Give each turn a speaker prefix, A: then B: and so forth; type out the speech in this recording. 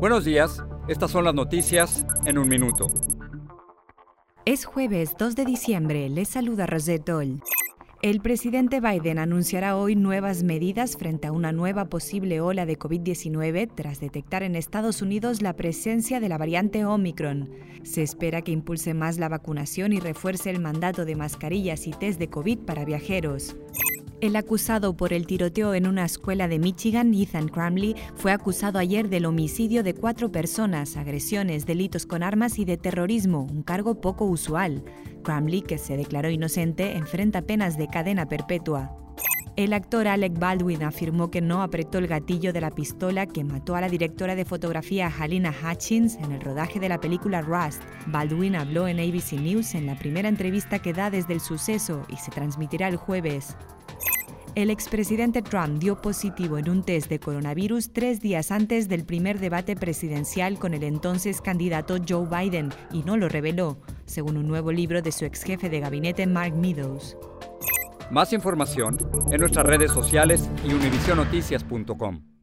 A: Buenos días, estas son las noticias en un minuto.
B: Es jueves 2 de diciembre, les saluda Rosetol. El presidente Biden anunciará hoy nuevas medidas frente a una nueva posible ola de COVID-19 tras detectar en Estados Unidos la presencia de la variante Omicron. Se espera que impulse más la vacunación y refuerce el mandato de mascarillas y test de COVID para viajeros. El acusado por el tiroteo en una escuela de Michigan, Ethan Cramley, fue acusado ayer del homicidio de cuatro personas, agresiones, delitos con armas y de terrorismo, un cargo poco usual. Cramley, que se declaró inocente, enfrenta penas de cadena perpetua. El actor Alec Baldwin afirmó que no apretó el gatillo de la pistola que mató a la directora de fotografía Halina Hutchins en el rodaje de la película Rust. Baldwin habló en ABC News en la primera entrevista que da desde el suceso y se transmitirá el jueves. El expresidente Trump dio positivo en un test de coronavirus tres días antes del primer debate presidencial con el entonces candidato Joe Biden y no lo reveló, según un nuevo libro de su ex jefe de gabinete Mark Meadows.
A: Más información en nuestras redes sociales y univisionoticias.com.